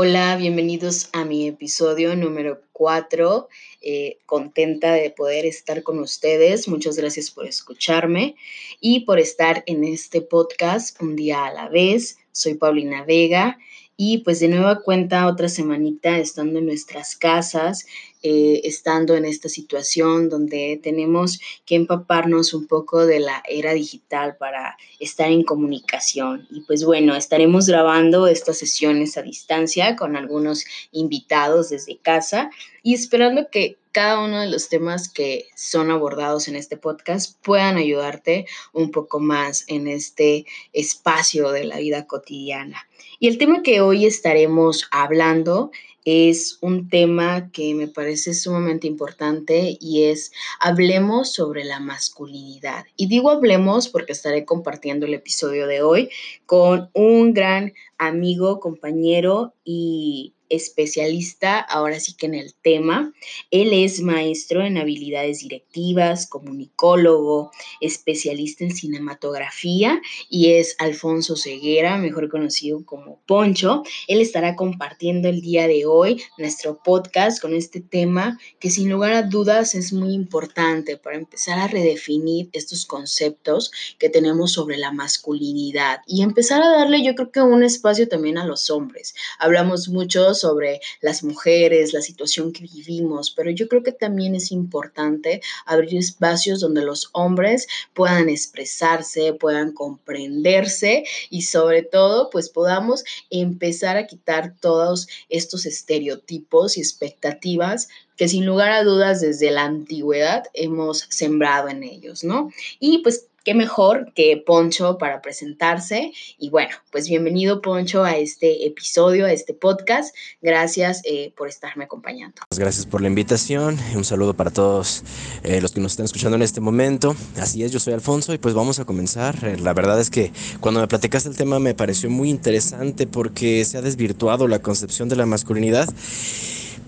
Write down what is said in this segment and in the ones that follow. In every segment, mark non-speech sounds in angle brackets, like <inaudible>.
Hola, bienvenidos a mi episodio número 4. Eh, contenta de poder estar con ustedes. Muchas gracias por escucharme y por estar en este podcast un día a la vez. Soy Paulina Vega y pues de nueva cuenta otra semanita estando en nuestras casas, eh, estando en esta situación donde tenemos que empaparnos un poco de la era digital para estar en comunicación. Y pues bueno, estaremos grabando estas sesiones a distancia con algunos invitados desde casa y esperando que cada uno de los temas que son abordados en este podcast puedan ayudarte un poco más en este espacio de la vida cotidiana. Y el tema que hoy estaremos hablando es un tema que me parece sumamente importante y es hablemos sobre la masculinidad. Y digo hablemos porque estaré compartiendo el episodio de hoy con un gran amigo, compañero y especialista ahora sí que en el tema. Él es maestro en habilidades directivas, comunicólogo, especialista en cinematografía y es Alfonso Ceguera, mejor conocido como Poncho. Él estará compartiendo el día de hoy nuestro podcast con este tema que sin lugar a dudas es muy importante para empezar a redefinir estos conceptos que tenemos sobre la masculinidad y empezar a darle yo creo que un espacio también a los hombres. Hablamos mucho sobre las mujeres, la situación que vivimos, pero yo creo que también es importante abrir espacios donde los hombres puedan expresarse, puedan comprenderse y sobre todo pues podamos empezar a quitar todos estos estereotipos y expectativas que sin lugar a dudas desde la antigüedad hemos sembrado en ellos, ¿no? Y pues qué mejor que Poncho para presentarse. Y bueno, pues bienvenido Poncho a este episodio, a este podcast. Gracias eh, por estarme acompañando. Gracias por la invitación. Un saludo para todos eh, los que nos están escuchando en este momento. Así es, yo soy Alfonso y pues vamos a comenzar. Eh, la verdad es que cuando me platicaste el tema me pareció muy interesante porque se ha desvirtuado la concepción de la masculinidad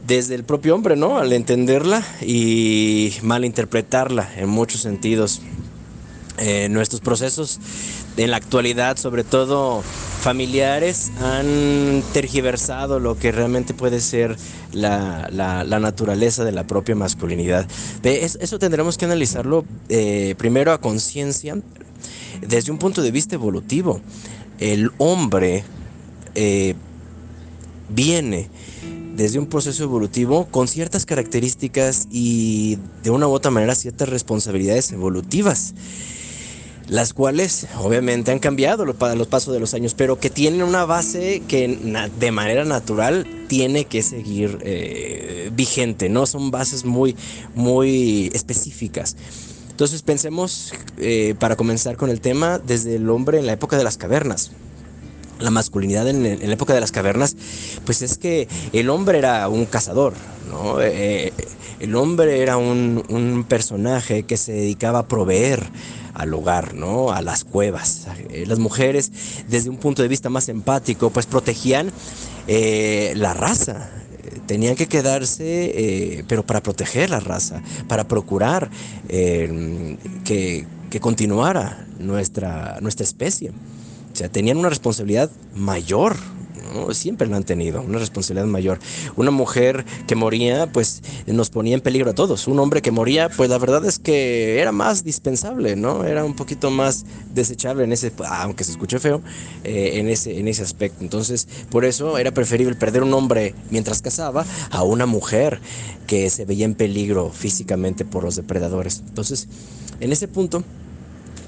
desde el propio hombre, ¿no? Al entenderla y malinterpretarla en muchos sentidos. Eh, nuestros procesos en la actualidad, sobre todo familiares, han tergiversado lo que realmente puede ser la, naturaleza de la propia masculinidad. eso tendremos que analizarlo eh, primero a conciencia, desde un punto de vista evolutivo. El hombre eh, viene desde un proceso evolutivo con ciertas características y de una u otra manera ciertas responsabilidades evolutivas las cuales obviamente han cambiado los, los pasos de los años, pero que tienen una base que de manera natural tiene que seguir eh, vigente, ¿no? Son bases muy, muy específicas. Entonces pensemos, eh, para comenzar con el tema, desde el hombre en la época de las cavernas la masculinidad en, la época de las cavernas, pues es que el hombre era un cazador, ¿no? Eh, el hombre era un, un, personaje que se dedicaba a proveer, al hogar, ¿no? A las cuevas. Eh, las mujeres, desde un punto de vista más empático, pues protegían eh, la raza. Tenían que quedarse, eh, pero para proteger la raza, para procurar que, que, continuara nuestra, nuestra especie. O sea, tenían una responsabilidad mayor, siempre lo han tenido, una responsabilidad mayor. Una mujer que moría, pues nos ponía en peligro a todos. Un hombre que moría, pues la verdad es que era más dispensable, ¿no? Era un poquito más desechable en ese, aunque se escuche feo, eh, en, ese, en ese aspecto. Entonces, por eso era preferible perder un hombre mientras cazaba a una mujer que se veía en peligro físicamente por los depredadores. Entonces, en ese punto,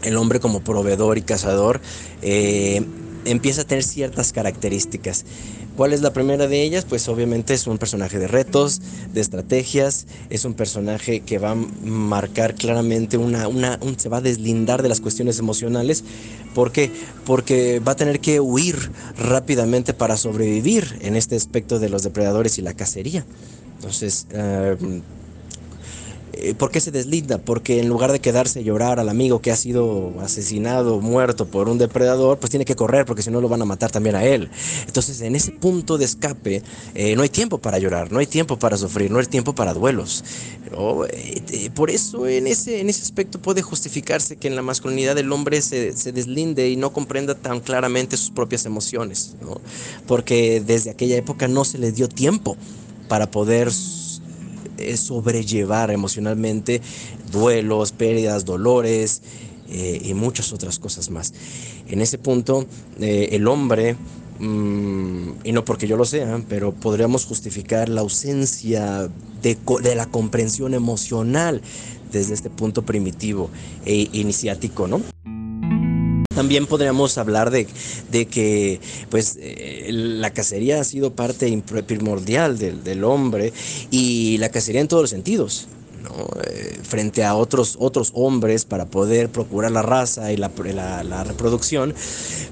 el hombre como proveedor y cazador eh, empieza a tener ciertas características. ¿Cuál es la primera de ellas? Pues obviamente es un personaje de retos, de estrategias, es un personaje que va a marcar claramente una, una se va a deslindar de las cuestiones emocionales. ¿Por qué? Porque va a tener que huir rápidamente para sobrevivir en este aspecto de los depredadores y la cacería. Entonces, eh, ¿Por qué se deslinda? Porque en lugar de quedarse a llorar al amigo que ha sido asesinado, muerto por un depredador, pues tiene que correr porque si no lo van a matar también a él. Entonces en ese punto de escape eh, no hay tiempo para llorar, no hay tiempo para sufrir, no hay tiempo para duelos. Eh, por eso en ese, en ese aspecto puede justificarse que en la masculinidad el hombre se deslinde y no comprenda tan claramente sus propias emociones, porque desde aquella época no se le dio tiempo para poder es sobrellevar emocionalmente duelos, pérdidas, dolores eh, y muchas otras cosas más. En ese punto, eh, el hombre, mm, y no porque yo lo sea, pero podríamos justificar la ausencia de, de la comprensión emocional desde este punto primitivo e iniciático, ¿no? También podríamos hablar de, que pues, eh, la cacería ha sido parte primordial del, hombre y la cacería en todos los sentidos. Eh, frente a otros, otros hombres para poder procurar la raza y la, reproducción,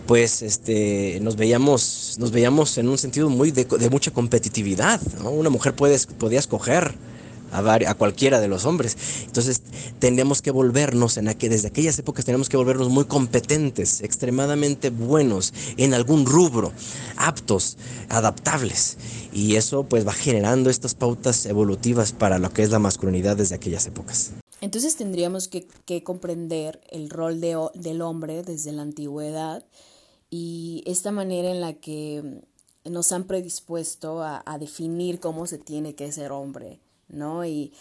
pues este, nos, veíamos, nos veíamos en un sentido muy de, mucha competitividad. Una mujer podía escoger a, cualquiera de los hombres. Entonces tendríamos que volvernos, en desde aquellas épocas tenemos que volvernos muy competentes, extremadamente buenos en algún rubro, aptos, adaptables. Y eso pues va generando estas pautas evolutivas para lo que es la masculinidad desde aquellas épocas. Entonces tendríamos que, comprender el rol de, del hombre desde la antigüedad y esta manera en la que nos han predispuesto a definir cómo se tiene que ser hombre ¿no? Y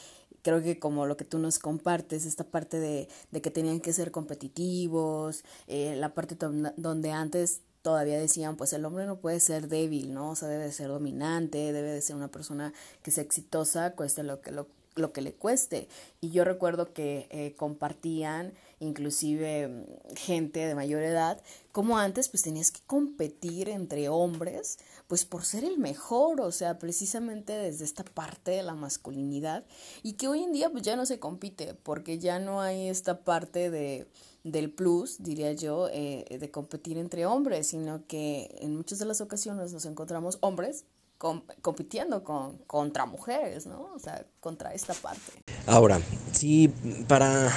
creo que como lo que tú nos compartes, esta parte de, de que tenían que ser competitivos, eh, la parte donde antes todavía decían, pues el hombre no puede ser débil, ¿no? O sea, debe de ser dominante, debe de ser una persona que sea exitosa, cueste lo que, lo, lo que le cueste. Y yo recuerdo que eh, compartían inclusive mm, gente de mayor edad, como antes pues tenías que competir entre hombres pues por ser el mejor, o sea, precisamente desde esta parte de la masculinidad y que hoy en día pues ya no se compite porque ya no hay esta parte de del plus, diría yo, eh, de competir entre hombres, sino que en muchas de las ocasiones nos encontramos hombres compitiendo con, contra mujeres, ¿no? O sea, contra esta parte. Ahora, sí, para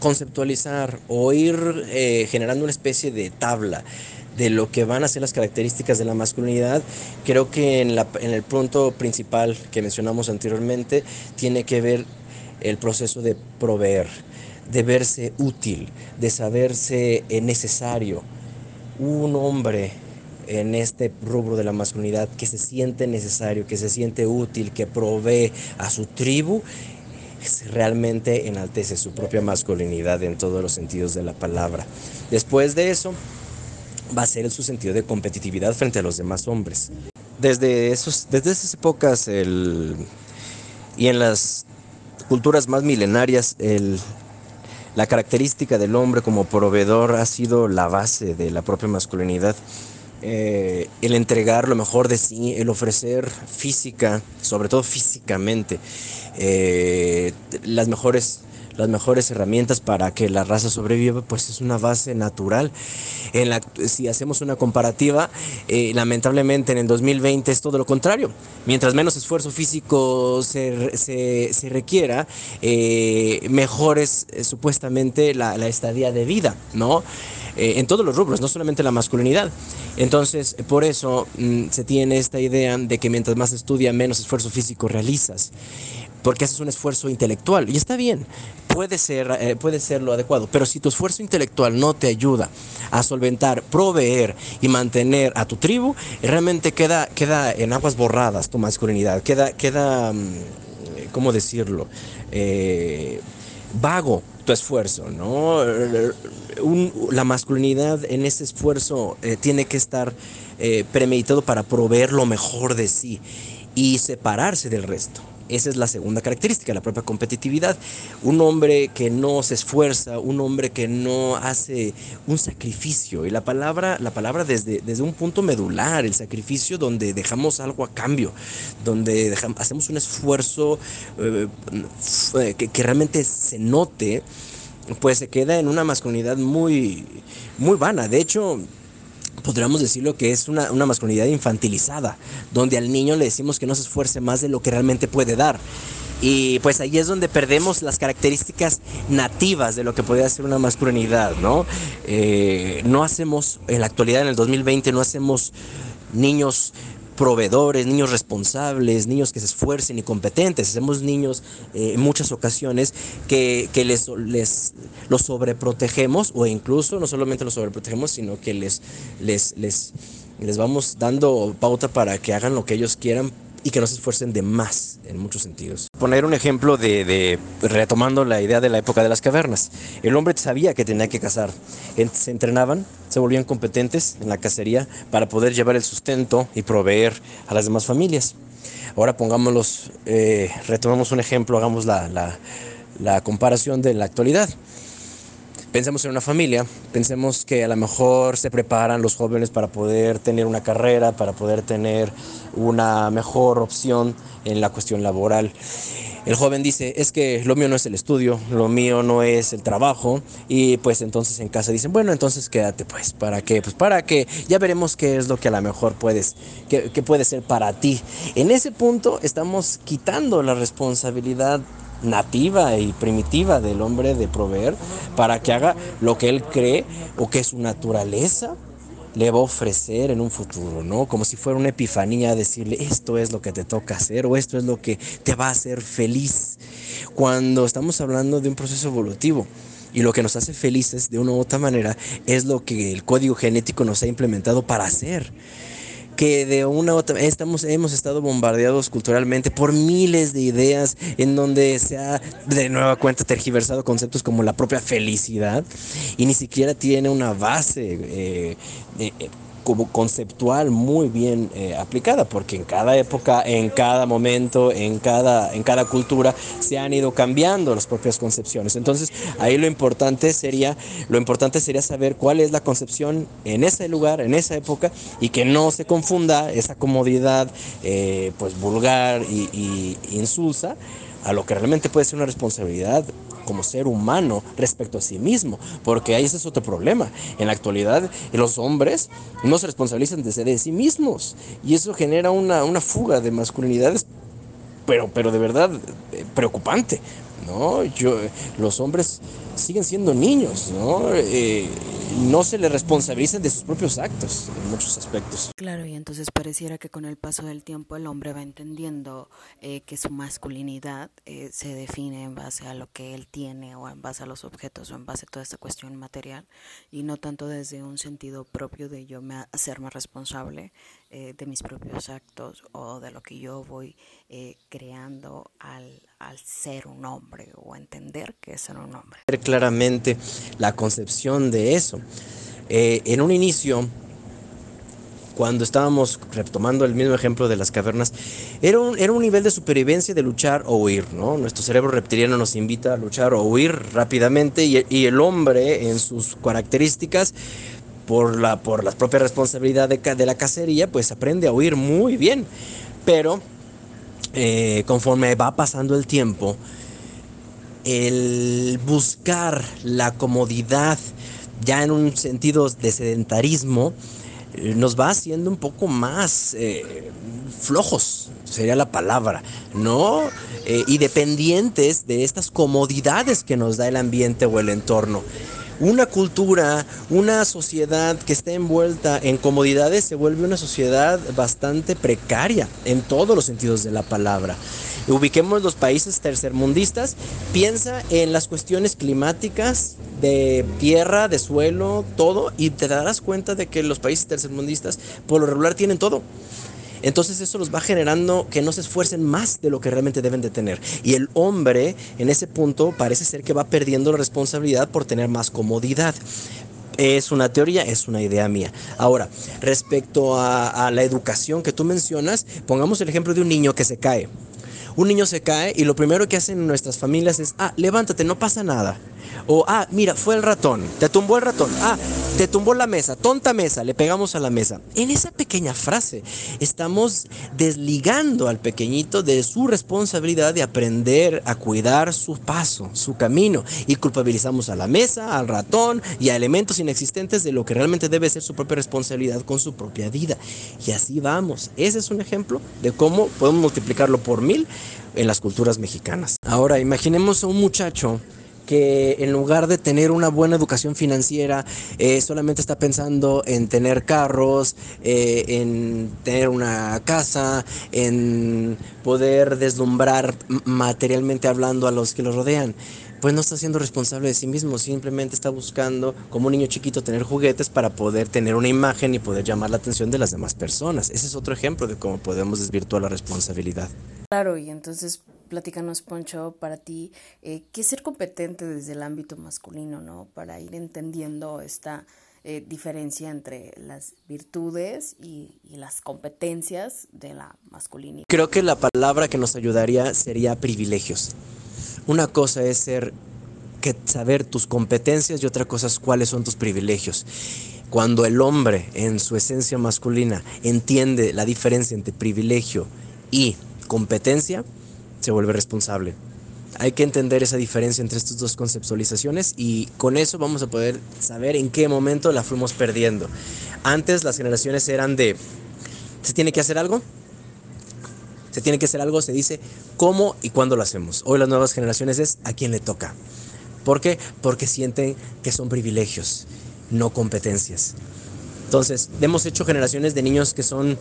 conceptualizar o ir eh, generando una especie de tabla de lo que van a ser las características de la masculinidad, creo que en, la, en el punto principal que mencionamos anteriormente tiene que ver el proceso de proveer, de verse útil, de saberse necesario. Un hombre en este rubro de la masculinidad que se siente necesario, que se siente útil, que provee a su tribu, realmente enaltece su propia masculinidad en todos los sentidos de la palabra. Después de eso, va a ser su sentido de competitividad frente a los demás hombres. Desde, esos, desde esas épocas y en las culturas más milenarias, la característica del hombre como proveedor ha sido la base de la propia masculinidad. Eh, el entregar lo mejor de sí, el ofrecer física, sobre todo físicamente, eh, las mejores las mejores herramientas para que la raza sobreviva, pues es una base natural. En la, si hacemos una comparativa, eh, lamentablemente en el 2020 es todo lo contrario. Mientras menos esfuerzo físico se, se, requiera, eh, mejor es supuestamente la, la, estadía de vida, ¿no? En todos los rubros, no solamente la masculinidad. Entonces, por eso mm, se tiene esta idea de que mientras más estudia, menos esfuerzo físico realizas porque haces un esfuerzo intelectual y está bien, puede ser, eh, puede ser lo adecuado, pero si tu esfuerzo intelectual no te ayuda a solventar, proveer y mantener a tu tribu, realmente queda, queda en aguas borradas tu masculinidad, queda, queda mm, ¿cómo decirlo? Eh, vago tu esfuerzo, ¿no? La masculinidad en ese esfuerzo eh, tiene que estar premeditado para proveer lo mejor de sí y separarse del resto. Esa es la segunda característica, la propia competitividad. Un hombre que no se esfuerza, un hombre que no hace un sacrificio. Y la palabra, la palabra desde, desde un punto medular, el sacrificio donde dejamos algo a cambio, donde hacemos un esfuerzo eh, que realmente se note, pues se queda en una masculinidad muy, muy vana. De hecho, podríamos decirlo que es una, una, masculinidad infantilizada, donde al niño le decimos que no se esfuerce más de lo que realmente puede dar. Y pues ahí es donde perdemos las características nativas de lo que podría ser una masculinidad, ¿no? Eh, no hacemos, en la actualidad, en el 2020, no hacemos niños proveedores, niños responsables, niños que se esfuercen y competentes. Hacemos niños eh, en muchas ocasiones que, les, les los sobreprotegemos o incluso no solamente los sobreprotegemos, sino que les, les, les, les vamos dando pauta para que hagan lo que ellos quieran y que no se esfuercen de más en muchos sentidos. Poner un ejemplo de, retomando la idea de la época de las cavernas. El hombre sabía que tenía que cazar. Se entrenaban, se volvían competentes en la cacería para poder llevar el sustento y proveer a las demás familias. Ahora pongámoslos, eh, retomamos un ejemplo, hagamos la, la comparación de la actualidad pensemos en una familia, pensemos que a lo mejor se preparan los jóvenes para poder tener una carrera, para poder tener una mejor opción en la cuestión laboral. El joven dice, es que lo mío no es el estudio, lo mío no es el trabajo, y pues entonces en casa dicen, bueno, entonces quédate pues, ¿para qué? Pues para que ya veremos qué es lo que a lo mejor puedes, que puede ser para ti. En ese punto estamos quitando la responsabilidad nativa y primitiva del hombre de proveer para que haga lo que él cree o que su naturaleza le va a ofrecer en un futuro, ¿no? Como si fuera una epifanía decirle esto es lo que te toca hacer o esto es lo que te va a hacer feliz. Cuando estamos hablando de un proceso evolutivo y lo que nos hace felices de una u otra manera es lo que el código genético nos ha implementado para hacer que de una u otra estamos, hemos estado bombardeados culturalmente por miles de ideas en donde se ha de nueva cuenta tergiversado conceptos como la propia felicidad y ni siquiera tiene una base eh, eh, como conceptual muy bien eh, aplicada, porque en cada época, en cada momento, en cada, en cada cultura se han ido cambiando las propias concepciones. Entonces, ahí lo importante sería, lo importante sería saber cuál es la concepción en ese lugar, en esa época, y que no se confunda esa comodidad eh, pues vulgar y, y insulsa a lo que realmente puede ser una responsabilidad como ser humano respecto a sí mismo, porque ahí ese es otro problema. En la actualidad los hombres no se responsabilizan de, de sí mismos y eso genera una, una fuga de masculinidades, pero, pero de verdad eh, preocupante. ¿No? Yo, los hombres siguen siendo niños, ¿no? Eh, no se les responsabilizan de sus propios actos en muchos aspectos. Claro, y entonces pareciera que con el paso del tiempo el hombre va entendiendo eh, que su masculinidad eh, se define en base a lo que él tiene o en base a los objetos o en base a toda esta cuestión material y no tanto desde un sentido propio de yo me hacerme responsable de mis propios actos o de lo que yo voy creando al, al ser un hombre o entender que es ser un hombre claramente la concepción de eso. Eh, en un inicio, cuando estábamos retomando el mismo ejemplo de las cavernas, era un, era un nivel de supervivencia de luchar o huir, ¿no? Nuestro cerebro reptiliano nos invita a luchar o huir rápidamente y, el hombre en sus características, por la, por la propia responsabilidad de, de la cacería, pues aprende a huir muy bien. Pero eh, conforme va pasando el tiempo, el buscar la comodidad ya en un sentido de sedentarismo eh, nos va haciendo un poco más eh, flojos, sería la palabra, ¿no? Y dependientes de estas comodidades que nos da el ambiente o el entorno. Una cultura, una sociedad que está envuelta en comodidades se vuelve una sociedad bastante precaria en todos los sentidos de la palabra ubiquemos los países tercermundistas, piensa en las cuestiones climáticas, de tierra, de suelo, todo, y te darás cuenta de que los países tercermundistas por lo regular tienen todo. Entonces eso los va generando que no se esfuercen más de lo que realmente deben de tener. Y el hombre en ese punto parece ser que va perdiendo la responsabilidad por tener más comodidad. Es una teoría, es una idea mía. Ahora, respecto a, a la educación que tú mencionas, pongamos el ejemplo de un niño que se cae un niño se cae y lo primero que hacen nuestras familias es, ah, levántate, no pasa nada. O, ah, mira, fue el ratón, te tumbó el ratón, ah, te tumbó la mesa, tonta mesa, le pegamos a la mesa. En esa pequeña frase estamos desligando al pequeñito de su responsabilidad de aprender a cuidar su paso, su camino, y culpabilizamos a la mesa, al ratón y a elementos inexistentes de lo que realmente debe ser su propia responsabilidad con su propia vida. Y así vamos. Ese es un ejemplo de cómo podemos multiplicarlo por mil en las culturas mexicanas. Ahora, imaginemos a un muchacho que en lugar de tener una buena educación financiera, eh, solamente está pensando en tener carros, eh, en tener una casa, en poder deslumbrar materialmente hablando a los que lo rodean pues no está siendo responsable de sí mismo, simplemente está buscando como un niño chiquito tener juguetes para poder tener una imagen y poder llamar la atención de las demás personas. Ese es otro ejemplo de cómo podemos desvirtuar la responsabilidad. Claro, y entonces platícanos, Poncho, para ti, eh, ¿qué ser competente desde el ámbito masculino, no? Para ir entendiendo esta eh, diferencia entre las virtudes y, y, las competencias de la masculinidad. Creo que la palabra que nos ayudaría sería privilegios. Una cosa es ser que saber tus competencias y otra cosa es cuáles son tus privilegios. Cuando el hombre en su esencia masculina entiende la diferencia entre privilegio y competencia, se vuelve responsable. Hay que entender esa diferencia entre estas dos conceptualizaciones y con eso vamos a poder saber en qué momento la fuimos perdiendo. Antes las generaciones eran de, ¿se tiene que hacer algo? Se tiene que hacer algo, se dice cómo y cuándo lo hacemos. Hoy las nuevas generaciones es a quién le toca. ¿Por qué? Porque sienten que son privilegios, no competencias. Entonces, hemos hecho generaciones de niños que son,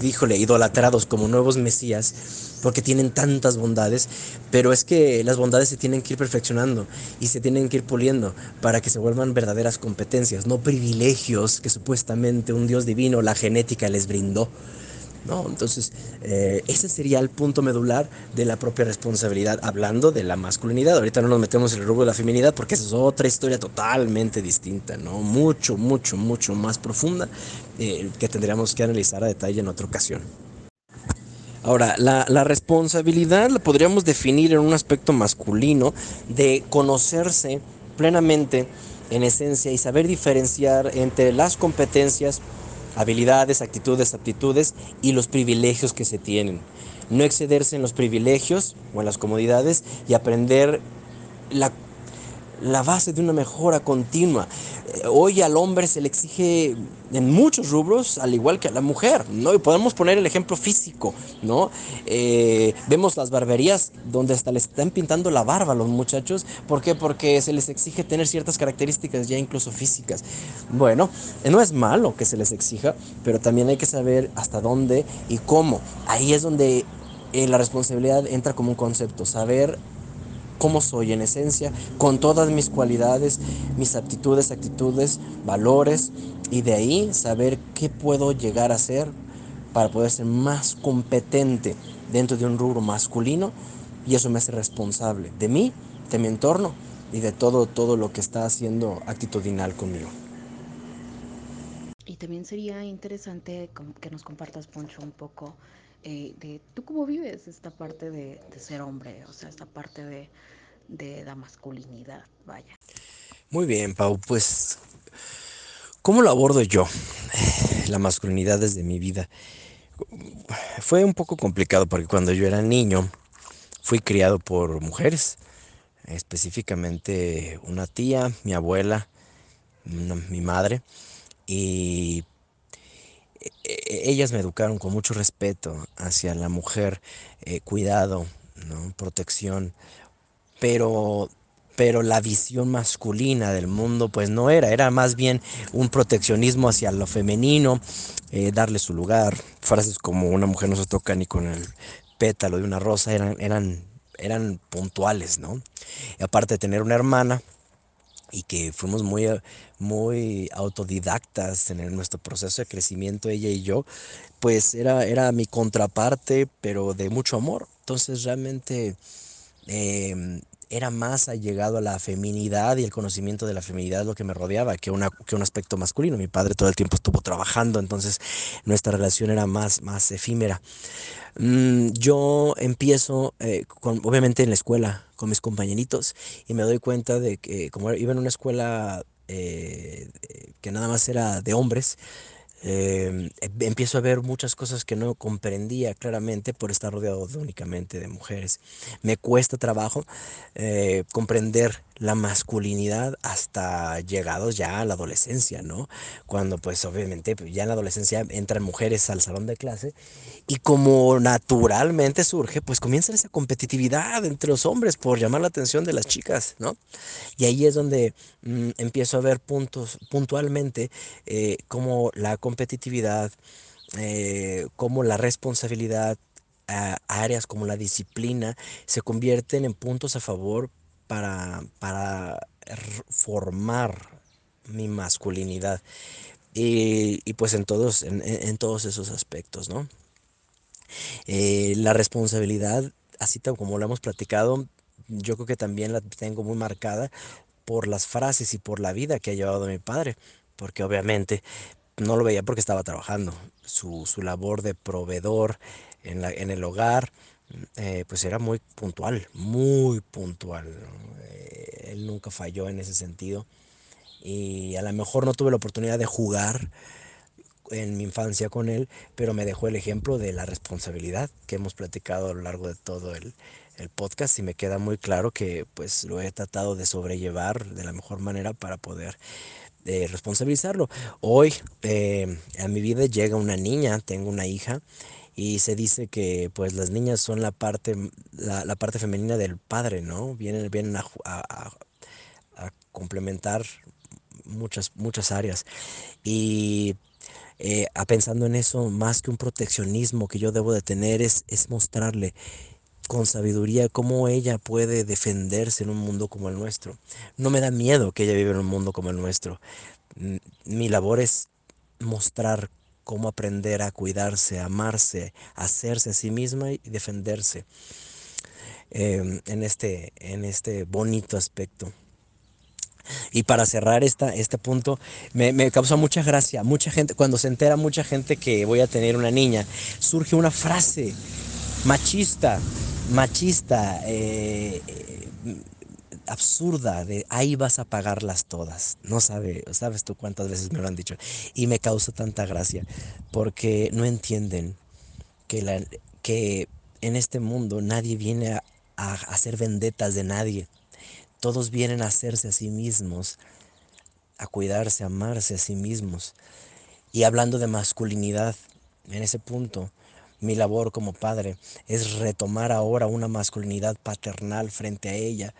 díjole, idolatrados como nuevos mesías, porque tienen tantas bondades, pero es que las bondades se tienen que ir perfeccionando y se tienen que ir puliendo para que se vuelvan verdaderas competencias, no privilegios que supuestamente un Dios divino, la genética les brindó. ¿No? Entonces, eh, ese sería el punto medular de la propia responsabilidad, hablando de la masculinidad. Ahorita no nos metemos en el rubro de la feminidad porque esa es otra historia totalmente distinta, ¿no? Mucho, mucho, mucho más profunda eh, que tendríamos que analizar a detalle en otra ocasión. Ahora, la, la, responsabilidad la podríamos definir en un aspecto masculino de conocerse plenamente en esencia y saber diferenciar entre las competencias habilidades, actitudes, aptitudes y los privilegios que se tienen. No excederse en los privilegios o en las comodidades y aprender la, la base de una mejora continua. Hoy al hombre se le exige en muchos rubros, al igual que a la mujer, ¿no? Podemos poner el ejemplo físico, ¿no? Eh, vemos las barberías donde hasta le están pintando la barba a los muchachos. ¿Por qué? Porque se les exige tener ciertas características ya incluso físicas. Bueno, no es malo que se les exija, pero también hay que saber hasta dónde y cómo. Ahí es donde eh, la responsabilidad entra como un concepto, saber cómo soy en esencia, con todas mis cualidades, mis aptitudes, actitudes, valores, y de ahí saber qué puedo llegar a ser para poder ser más competente dentro de un rubro masculino y eso me hace responsable de mí, de mi entorno y de todo, todo lo que está haciendo actitudinal conmigo. Y también sería interesante que nos compartas, Poncho, un poco eh, de tú cómo vives esta parte de, ser hombre, o sea, esta parte de, de la masculinidad, vaya. Muy bien, Pau, pues, ¿cómo lo abordo yo? <sighs> La masculinidad desde mi vida. Fue un poco complicado porque cuando yo era niño fui criado por mujeres, específicamente una tía, mi abuela, mi madre, y e, e, ellas me educaron con mucho respeto hacia la mujer, eh, cuidado, ¿no? protección, pero pero la visión masculina del mundo pues no era, era más bien un proteccionismo hacia lo femenino, eh, darle su lugar, frases como una mujer no se toca ni con el pétalo de una rosa eran, eran, eran puntuales, ¿no? Aparte de tener una hermana y que fuimos muy, muy autodidactas en nuestro proceso de crecimiento, ella y yo, pues era, era mi contraparte, pero de mucho amor. Entonces realmente em, era más allegado a la feminidad y el conocimiento de la feminidad lo que me rodeaba que, que un aspecto masculino. Mi padre todo el tiempo estuvo trabajando, entonces nuestra relación era más, más efímera. Mm, yo empiezo, eh, obviamente en la escuela, con mis compañeritos, y me doy cuenta de que como iba en una escuela eh, que nada más era de hombres, eh, empiezo a ver muchas cosas que no comprendía claramente por estar rodeado únicamente de mujeres. Me cuesta trabajo eh, comprender la masculinidad hasta llegados ya a la adolescencia, ¿no? Cuando pues obviamente pues, ya en la adolescencia entran mujeres al salón de clase y como naturalmente surge, pues comienza esa competitividad entre los hombres por llamar la atención de las chicas, ¿no? Y ahí es donde mm, empiezo a ver puntos puntualmente eh, como la competitividad, eh, como la responsabilidad, áreas como la disciplina se convierten en puntos a favor para, para formar mi masculinidad. Y, pues en todos, en, todos esos aspectos, ¿no? Eh, la responsabilidad, así como lo hemos platicado, yo creo que también la tengo muy marcada por las frases y por la vida que ha llevado mi padre, porque obviamente no lo veía porque estaba trabajando, su, su labor de proveedor en, la, en el hogar, eh, pues era muy puntual, muy puntual. Eh, él nunca falló en ese sentido. Y a lo mejor no tuve la oportunidad de jugar en mi infancia con él, pero me dejó el ejemplo de la responsabilidad que hemos platicado a lo largo de todo el, el podcast y me queda muy claro que pues lo he tratado de sobrellevar de la mejor manera para poder eh, responsabilizarlo. Hoy a mi vida llega una niña, tengo una hija y se dice que pues las niñas son la parte, la, parte femenina del padre, ¿no? Vienen, vienen a, a, complementar muchas, muchas áreas. Y eh, a pensando en eso, más que un proteccionismo que yo debo de tener, es, es mostrarle con sabiduría cómo ella puede defenderse en un mundo como el nuestro. No me da miedo que ella viva en un mundo como el nuestro. Mi labor es mostrar cómo aprender a cuidarse, amarse, hacerse a sí misma y defenderse em, en, este, en este bonito aspecto. Y para cerrar esta, este punto, me, me, causa mucha gracia. Mucha gente, cuando se entera mucha gente que voy a tener una niña, surge una frase machista, machista, eh, absurda de ahí vas a pagarlas todas. No sabe, sabes tú cuántas veces me lo han dicho. Y me causa tanta gracia porque no entienden que, la, que en este mundo nadie viene a, hacer vendetas de nadie. Todos vienen a hacerse a sí mismos, a cuidarse, a amarse a sí mismos. Y hablando de masculinidad, en ese punto, mi labor como padre es retomar ahora una masculinidad paternal frente a ella,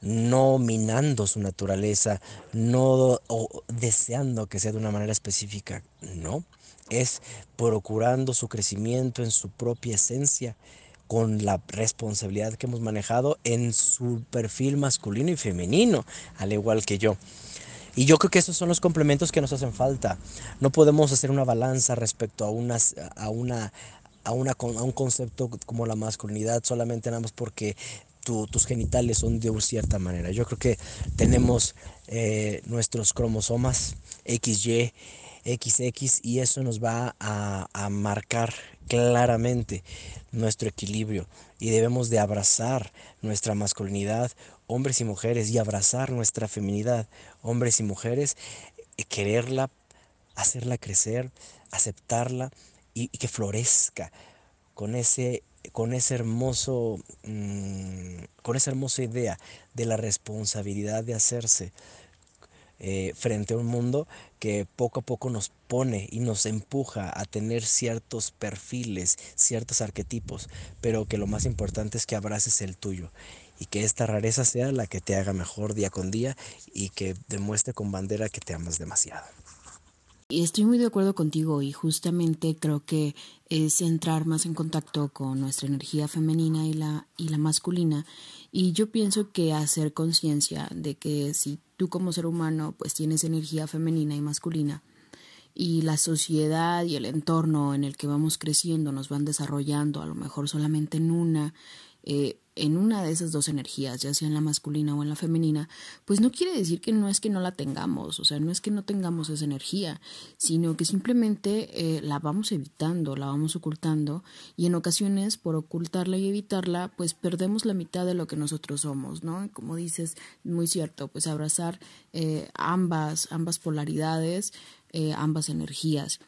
no minando su naturaleza, no deseando que sea de una manera específica, no, es procurando su crecimiento en su propia esencia con la responsabilidad que hemos manejado en su perfil masculino y femenino, al igual que yo. Y yo creo que esos son los complementos que nos hacen falta. No podemos hacer una balanza respecto a, a, una, a, una, a un concepto como la masculinidad solamente nada más porque tus genitales son de cierta manera. Yo creo que tenemos eh, nuestros cromosomas XY, XX y eso nos va a, marcar claramente nuestro equilibrio y debemos de abrazar nuestra masculinidad, hombres y mujeres, y abrazar nuestra feminidad, hombres y mujeres, quererla, hacerla crecer, aceptarla y, y que florezca con ese con ese hermoso, mm, con esa hermosa idea de la responsabilidad de hacerse eh, frente a un mundo que poco a poco nos pone y nos empuja a tener ciertos perfiles, ciertos arquetipos, pero que lo más importante es que abraces el tuyo y que esta rareza sea la que te haga mejor día con día y que demuestre con bandera que te amas demasiado. Y estoy muy de acuerdo contigo y justamente creo que es entrar más en contacto con nuestra energía femenina y la, y la masculina. Y yo pienso que hacer conciencia de que si tú como ser humano pues tienes energía femenina y masculina y la sociedad y el entorno en el que vamos creciendo nos van desarrollando a lo mejor solamente en una, eh, en una de esas dos energías, ya sea en la masculina o en la femenina, pues no quiere decir que no es que no la tengamos, o sea, no es que no tengamos esa energía, sino que simplemente eh, la vamos evitando, la vamos ocultando y en ocasiones por ocultarla y evitarla, pues perdemos la mitad de lo que nosotros somos, ¿no? Como dices, muy cierto, pues abrazar eh, ambas, ambas polaridades, eh, ambas energías.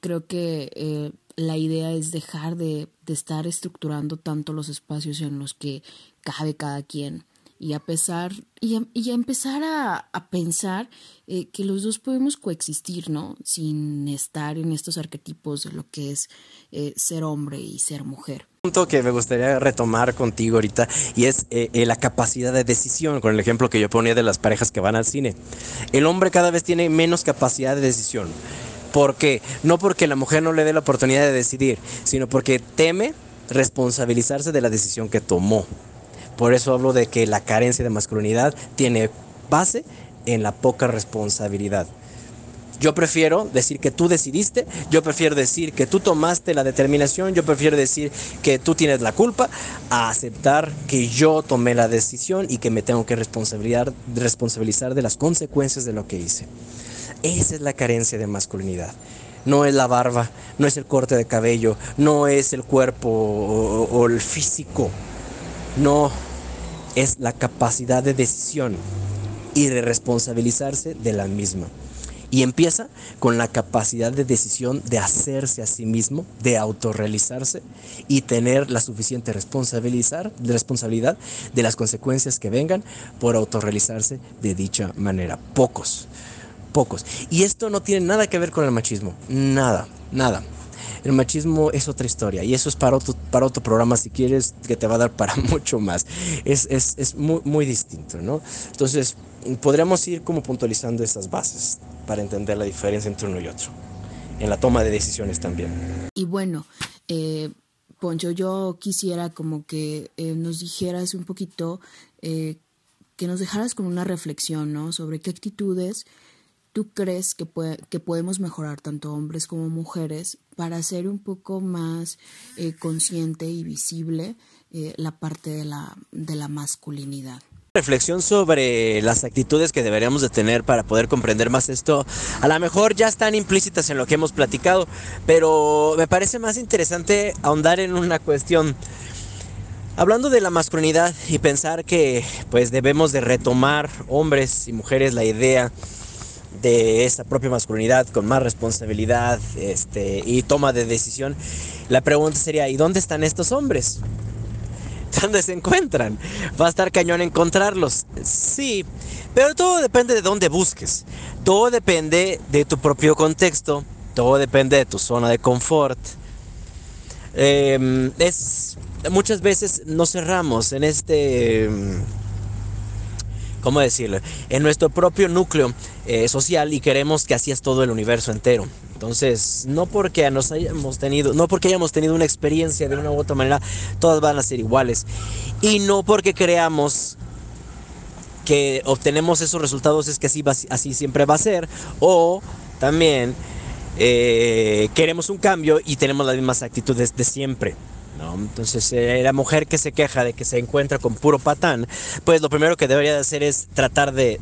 Creo que la idea es dejar de, estar estructurando tanto los espacios en los que cabe cada quien y a pesar y a, empezar a, pensar eh, que los dos podemos coexistir, ¿no? Sin estar en estos arquetipos de lo que es eh, ser hombre y ser mujer. Un punto que me gustaría retomar contigo ahorita y es eh, la capacidad de decisión, con el ejemplo que yo ponía de las parejas que van al cine. El hombre cada vez tiene menos capacidad de decisión. ¿Por qué? No porque la mujer no le dé la oportunidad de decidir, sino porque teme responsabilizarse de la decisión que tomó. Por eso hablo de que la carencia de masculinidad tiene base en la poca responsabilidad. Yo prefiero decir que tú decidiste, yo prefiero decir que tú tomaste la determinación, yo prefiero decir que tú tienes la culpa, a aceptar que yo tomé la decisión y que me tengo que responsabilizar, responsabilizar de las consecuencias de lo que hice. Esa es la carencia de masculinidad. No es la barba, no es el corte de cabello, no es el cuerpo o, el físico. No, es la capacidad de decisión y de responsabilizarse de la misma. Y empieza con la capacidad de decisión de hacerse a sí mismo, de autorrealizarse y tener la suficiente responsabilidad de las consecuencias que vengan por autorrealizarse de dicha manera. Pocos pocos. Y esto no tiene nada que ver con el machismo, nada, nada. El machismo es otra historia y eso es para otro, para otro programa si quieres que te va a dar para <laughs> mucho más. Es, es, es muy, muy distinto, ¿no? Entonces, podríamos ir como puntualizando estas bases para entender la diferencia entre uno y otro, en la toma de decisiones también. Y bueno, eh, Poncho, yo quisiera como que eh, nos dijeras un poquito, eh, que nos dejaras con una reflexión, ¿no? Sobre qué actitudes ¿Tú crees que, que podemos mejorar tanto hombres como mujeres para ser un poco más eh, consciente y visible eh, la parte de la, de la masculinidad? reflexión sobre las actitudes que deberíamos de tener para poder comprender más esto, a lo mejor ya están implícitas en lo que hemos platicado, pero me parece más interesante ahondar en una cuestión. Hablando de la masculinidad y pensar que pues debemos de retomar hombres y mujeres la idea de esa propia masculinidad con más responsabilidad este, y toma de decisión, la pregunta sería, ¿y dónde están estos hombres? <laughs> ¿Dónde se encuentran? ¿Va a estar cañón encontrarlos? Sí, pero todo depende de dónde busques. Todo depende de tu propio contexto. Todo depende de tu zona de confort. Em, es muchas veces nos cerramos en este ¿cómo decirlo? En nuestro propio núcleo eh, social y queremos que así es todo el universo entero. Entonces, no porque nos hayamos tenido, no porque hayamos tenido una experiencia de una u otra manera, todas van a ser iguales. Y no porque creamos que obtenemos esos resultados es que así, así siempre va a ser. O también eh, queremos un cambio y tenemos las mismas actitudes de siempre. Entonces, eh, la mujer que se queja de que se encuentra con puro patán, pues lo primero que debería de hacer es tratar de,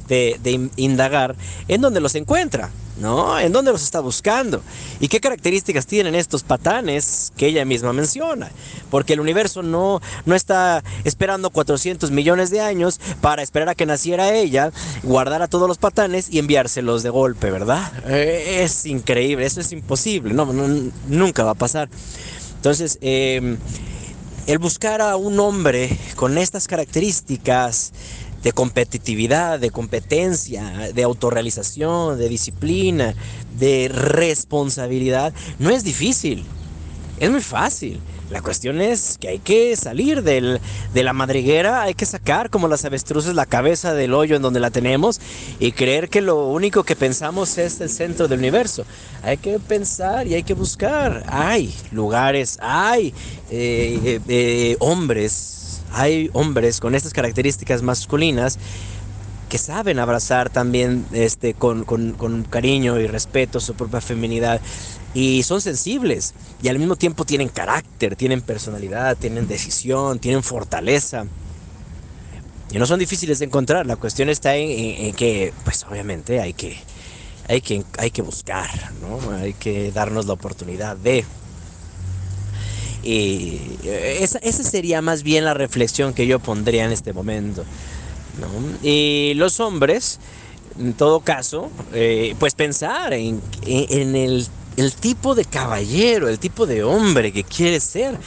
indagar en dónde los encuentra, ¿no? En dónde los está buscando y qué características tienen estos patanes que ella misma menciona. Porque el universo no, no está esperando 400 millones de años para esperar a que naciera ella, guardar a todos los patanes y enviárselos de golpe, ¿verdad? Eh, es increíble, eso es imposible, no, nunca va a pasar. Entonces, em, el buscar a un hombre con estas características de competitividad, de competencia, de autorrealización, de disciplina, de responsabilidad, no es difícil, es muy fácil. La cuestión es que hay que salir de la madriguera, hay que sacar como las avestruces la cabeza del hoyo en donde la tenemos y creer que lo único que pensamos es el centro del universo. Hay que pensar y hay que buscar. Hay lugares, hay eh, eh, eh, hombres, hay hombres con estas características masculinas que saben abrazar también este, con, con cariño y respeto su propia feminidad y son sensibles y al mismo tiempo tienen carácter, tienen personalidad, tienen decisión, tienen fortaleza. Y no son difíciles de encontrar, la cuestión está en, que, pues obviamente hay que, hay que, hay que buscar, ¿no? Hay que darnos la oportunidad de... Y esa, sería más bien la reflexión que yo pondría en este momento. Y los hombres, en todo caso, eh, pues pensar en, en el el tipo de caballero, el tipo de hombre que quieres ser,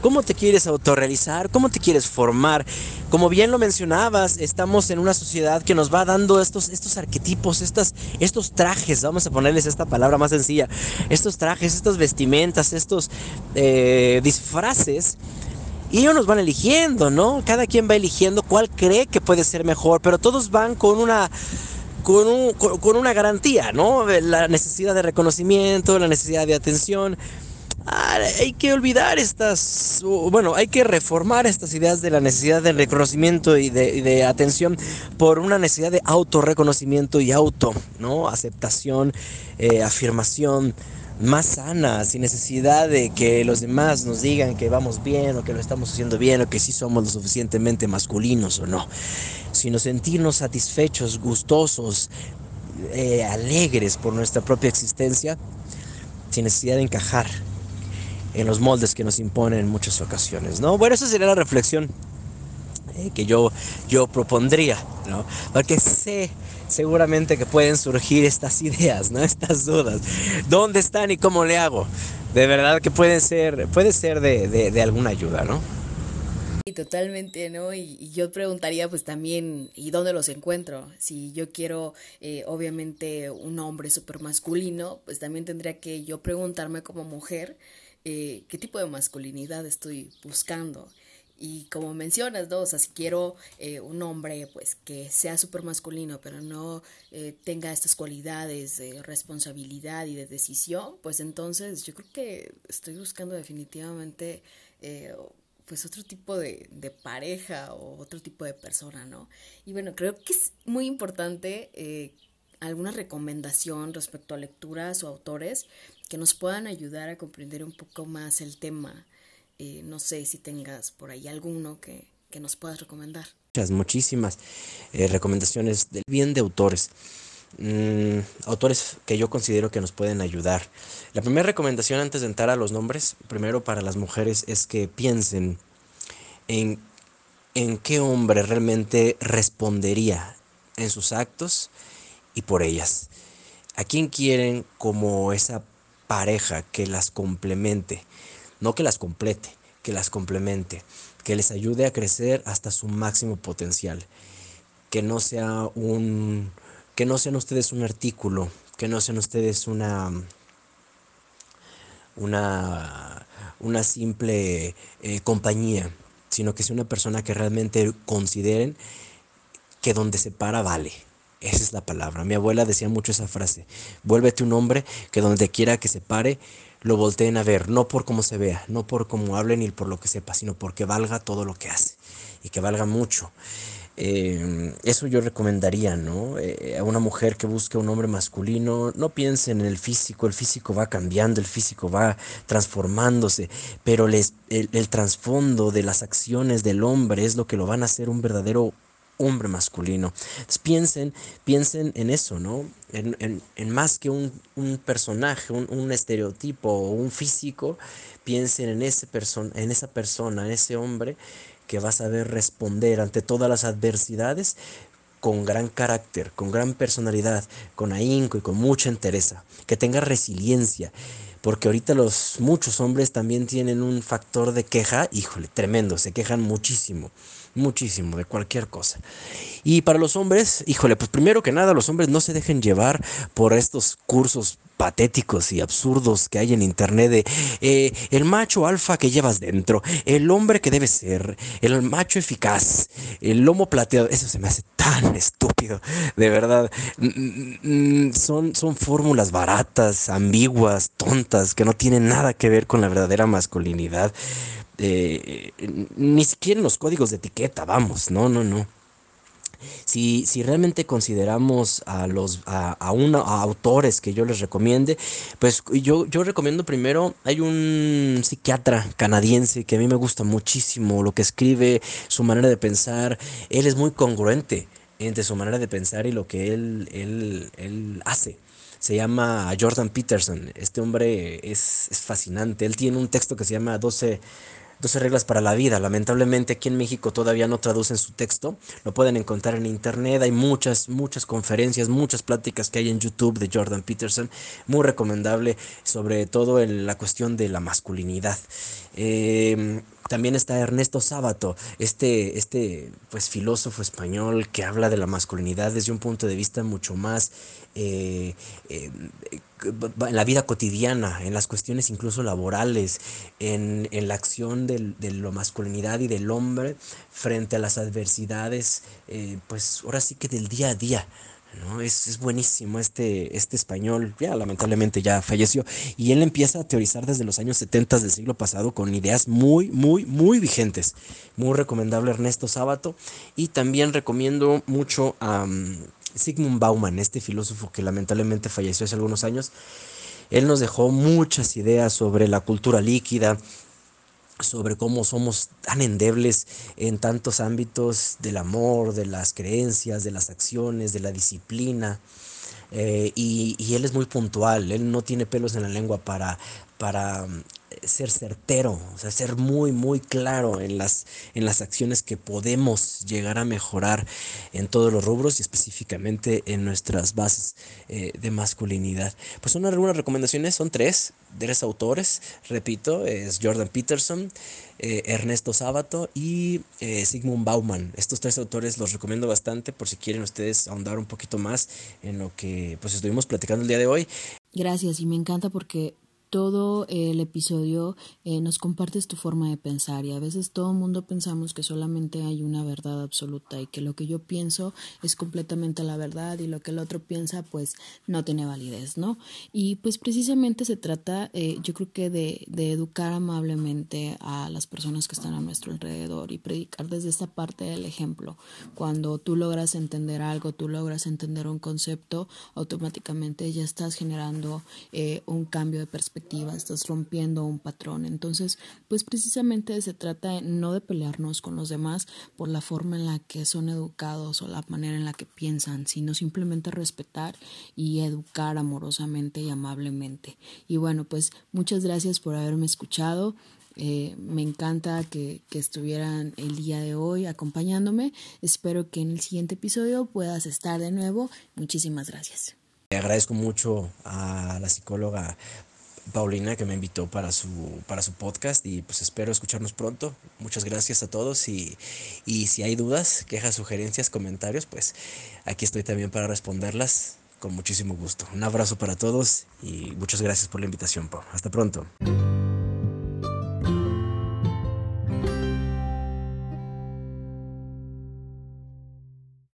cómo te quieres autorrealizar, cómo te quieres formar. Como bien lo mencionabas, estamos en una sociedad que nos va dando estos, estos arquetipos, estas, estos trajes, vamos a ponerles esta palabra más sencilla, estos trajes, estas vestimentas, estos eh, disfraces. Y ellos nos van eligiendo, ¿no? Cada quien va eligiendo cuál cree que puede ser mejor, pero todos van con una con, un, con, una garantía, ¿no? La necesidad de reconocimiento, la necesidad de atención. Ah, hay que olvidar estas, bueno, hay que reformar estas ideas de la necesidad de reconocimiento y de, atención por una necesidad de autorreconocimiento y auto, ¿no? Aceptación, eh, afirmación, más sana, sin necesidad de que los demás nos digan que vamos bien o que lo estamos haciendo bien o que sí somos lo suficientemente masculinos o no, sino sentirnos satisfechos, gustosos, eh, alegres por nuestra propia existencia, sin necesidad de encajar en los moldes que nos imponen en muchas ocasiones, ¿no? Bueno, esa sería la reflexión eh, que yo, yo propondría, ¿no? Porque sé seguramente que pueden surgir estas <laughs> ideas, ¿no? Estas dudas. ¿Dónde están y cómo le hago? De verdad que pueden ser, puede ser de, alguna ayuda, ¿no? Y totalmente, ¿no? Y, yo preguntaría pues también, ¿y dónde los encuentro? Si yo quiero, eh, obviamente, un hombre súper masculino, pues también tendría que yo preguntarme como mujer, eh, ¿qué tipo de masculinidad estoy buscando? Y como mencionas, ¿no? O sea, si quiero eh, un hombre, pues, que sea súper masculino, pero no eh, tenga estas cualidades de responsabilidad y de decisión, pues entonces yo creo que estoy buscando definitivamente, eh, pues, otro tipo de, de, pareja o otro tipo de persona, ¿no? Y bueno, creo que es muy importante alguna recomendación respecto a lecturas o autores que nos puedan ayudar a comprender un poco más el tema no sé si tengas por ahí alguno que, nos puedas recomendar. Muchas, muchísimas eh, recomendaciones del bien de autores. Mm, autores que yo considero que nos pueden ayudar. La primera recomendación antes de entrar a los nombres, primero para las mujeres, es que piensen en, en qué hombre realmente respondería en sus actos y por ellas. ¿A quién quieren como esa pareja que las complemente? No que las complete, que las complemente, que les ayude a crecer hasta su máximo potencial, que no sea un que no sean ustedes un artículo, que no sean ustedes una una una simple eh, compañía, sino que sea una persona que realmente consideren que donde se para vale. Esa es la palabra. Mi abuela decía mucho esa frase. Vuélvete un hombre que donde quiera que se pare, lo volteen a ver, no por cómo se vea, no por cómo hable ni por lo que sepa, sino porque valga todo lo que hace y que valga mucho. Eh, eso yo recomendaría, ¿no? Eh, a una mujer que busque un hombre masculino, no piensen en el físico, el físico va cambiando, el físico va transformándose, pero el, el trasfondo de las acciones del hombre es lo que lo van a hacer un verdadero hombre masculino. piensen, piensen en eso, ¿no? En, más que un, personaje, un, estereotipo o un físico, piensen en, ese en esa persona, en ese hombre que va a saber responder ante todas las adversidades con gran carácter, con gran personalidad, con ahínco y con mucha entereza, que tenga resiliencia, porque ahorita los muchos hombres también tienen un factor de queja, híjole, tremendo, se quejan muchísimo muchísimo de cualquier cosa. Y para los hombres, híjole, pues primero que nada, los hombres no se dejen llevar por estos cursos patéticos y absurdos que hay en internet de eh, el macho alfa que llevas dentro, el hombre que debe ser, el macho eficaz, el lomo plateado, eso se me hace tan estúpido, de verdad. Son, son fórmulas baratas, ambiguas, tontas, que no tienen nada que ver con la verdadera masculinidad. Ni siquiera en los códigos de etiqueta, vamos, no, no, no. Si, si realmente consideramos a los a, a, a autores que yo les recomiende, pues yo, yo recomiendo primero, hay un psiquiatra canadiense que a mí me gusta muchísimo lo que escribe, su manera de pensar, él es muy congruente entre su manera de pensar y lo que él, él, él hace se llama Jordan Peterson. Este hombre es, es, fascinante. Él tiene un texto que se llama 12, 12 reglas para la vida. Lamentablemente aquí en México todavía no traducen su texto. Lo pueden encontrar en internet. Hay muchas, muchas conferencias, muchas pláticas que hay en YouTube de Jordan Peterson. Muy recomendable, sobre todo en la cuestión de la masculinidad. Eh, también está Ernesto Sábato, este, este pues, filósofo español que habla de la masculinidad desde un punto de vista mucho más eh, eh, en la vida cotidiana, en las cuestiones incluso laborales, en, en la acción del, de la masculinidad y del hombre frente a las adversidades, eh, pues ahora sí que del día a día. ¿no? Es, es, buenísimo este, este español, ya lamentablemente ya falleció, y él empieza a teorizar desde los años 70 del siglo pasado con ideas muy, muy, muy vigentes. Muy recomendable Ernesto Sábato, y también recomiendo mucho a um, Sigmund Bauman, este filósofo que lamentablemente falleció hace algunos años. Él nos dejó muchas ideas sobre la cultura líquida, sobre cómo somos tan endebles en tantos ámbitos del amor, de las creencias, de las acciones, de la disciplina. Eh, y, y, él es muy puntual, él no tiene pelos en la lengua para, para ser certero, o sea, ser muy, muy claro en las, en las acciones que podemos llegar a mejorar en todos los rubros y específicamente en nuestras bases eh, de masculinidad. Pues son algunas recomendaciones, son tres, tres autores, repito, es Jordan Peterson, eh, Ernesto Sábato y eh, Sigmund Bauman. Estos tres autores los recomiendo bastante por si quieren ustedes ahondar un poquito más en lo que pues estuvimos platicando el día de hoy. Gracias y me encanta porque todo el episodio eh, nos compartes tu forma de pensar y a veces todo el mundo pensamos que solamente hay una verdad absoluta y que lo que yo pienso es completamente la verdad y lo que el otro piensa pues no tiene validez, ¿no? Y pues precisamente se trata eh, yo creo que de, educar amablemente a las personas que están a nuestro alrededor y predicar desde esta parte del ejemplo. Cuando tú logras entender algo, tú logras entender un concepto, automáticamente ya estás generando eh, un cambio de perspectiva estás rompiendo un patrón. Entonces, pues precisamente se trata no de pelearnos con los demás por la forma en la que son educados o la manera en la que piensan, sino simplemente respetar y educar amorosamente y amablemente. Y bueno, pues muchas gracias por haberme escuchado. Eh, me encanta que, que, estuvieran el día de hoy acompañándome. Espero que en el siguiente episodio puedas estar de nuevo. Muchísimas gracias. Le agradezco mucho a la psicóloga Paulina que me invitó para su, para su podcast y pues espero escucharnos pronto. Muchas gracias a todos y, y si hay dudas, quejas, sugerencias, comentarios, pues aquí estoy también para responderlas con muchísimo gusto. Un abrazo para todos y muchas gracias por la invitación, Pau. Hasta pronto.